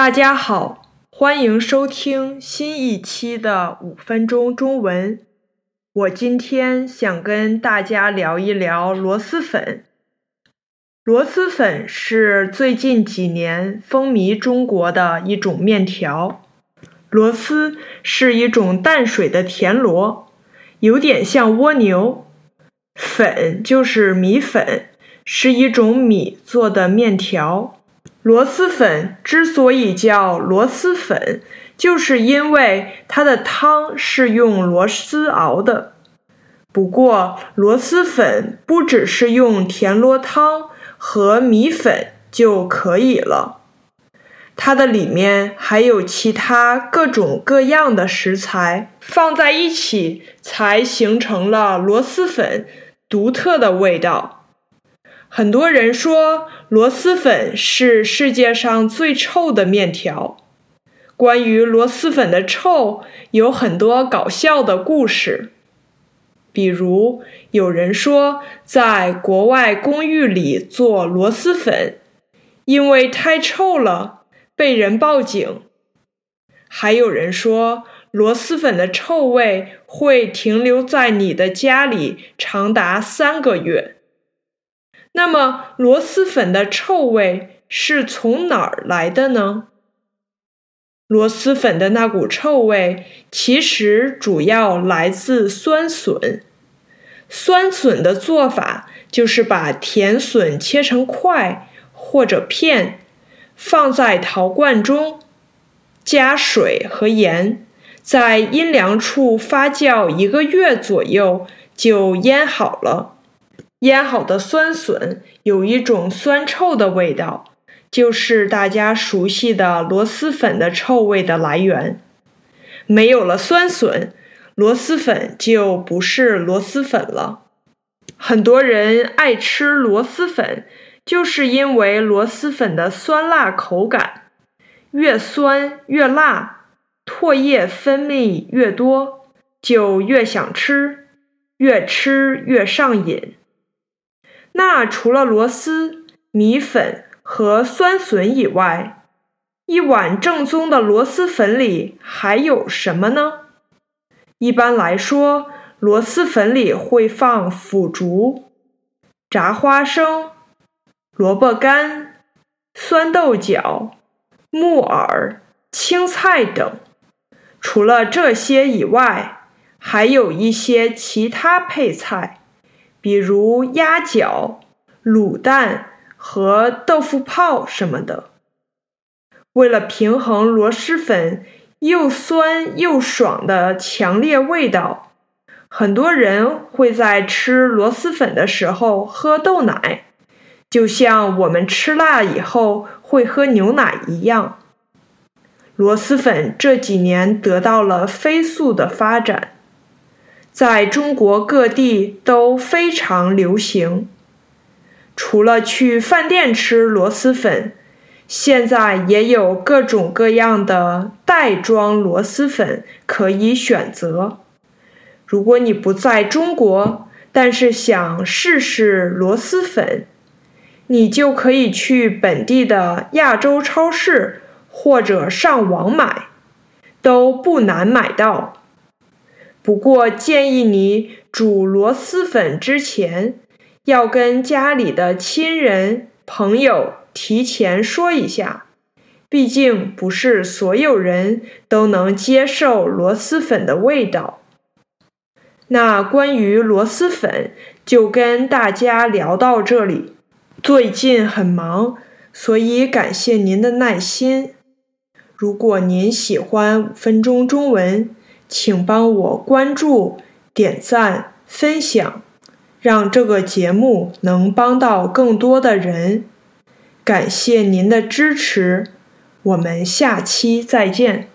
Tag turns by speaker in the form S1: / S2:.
S1: 大家好，欢迎收听新一期的五分钟中文。我今天想跟大家聊一聊螺蛳粉。螺蛳粉是最近几年风靡中国的一种面条。螺蛳是一种淡水的田螺，有点像蜗牛。粉就是米粉，是一种米做的面条。螺蛳粉之所以叫螺蛳粉，就是因为它的汤是用螺蛳熬的。不过，螺蛳粉不只是用田螺汤和米粉就可以了，它的里面还有其他各种各样的食材放在一起，才形成了螺蛳粉独特的味道。很多人说螺蛳粉是世界上最臭的面条。关于螺蛳粉的臭，有很多搞笑的故事。比如，有人说在国外公寓里做螺蛳粉，因为太臭了，被人报警。还有人说，螺蛳粉的臭味会停留在你的家里长达三个月。那么，螺蛳粉的臭味是从哪儿来的呢？螺蛳粉的那股臭味其实主要来自酸笋。酸笋的做法就是把甜笋切成块或者片，放在陶罐中，加水和盐，在阴凉处发酵一个月左右，就腌好了。腌好的酸笋有一种酸臭的味道，就是大家熟悉的螺蛳粉的臭味的来源。没有了酸笋，螺蛳粉就不是螺蛳粉了。很多人爱吃螺蛳粉，就是因为螺蛳粉的酸辣口感，越酸越辣，唾液分泌越多，就越想吃，越吃越上瘾。那除了螺蛳、米粉和酸笋以外，一碗正宗的螺蛳粉里还有什么呢？一般来说，螺蛳粉里会放腐竹、炸花生、萝卜干、酸豆角、木耳、青菜等。除了这些以外，还有一些其他配菜。比如鸭脚、卤蛋和豆腐泡什么的。为了平衡螺蛳粉又酸又爽的强烈味道，很多人会在吃螺蛳粉的时候喝豆奶，就像我们吃辣以后会喝牛奶一样。螺蛳粉这几年得到了飞速的发展。在中国各地都非常流行。除了去饭店吃螺蛳粉，现在也有各种各样的袋装螺蛳粉可以选择。如果你不在中国，但是想试试螺蛳粉，你就可以去本地的亚洲超市或者上网买，都不难买到。不过建议你煮螺蛳粉之前，要跟家里的亲人朋友提前说一下，毕竟不是所有人都能接受螺蛳粉的味道。那关于螺蛳粉就跟大家聊到这里。最近很忙，所以感谢您的耐心。如果您喜欢五分钟中文。请帮我关注、点赞、分享，让这个节目能帮到更多的人。感谢您的支持，我们下期再见。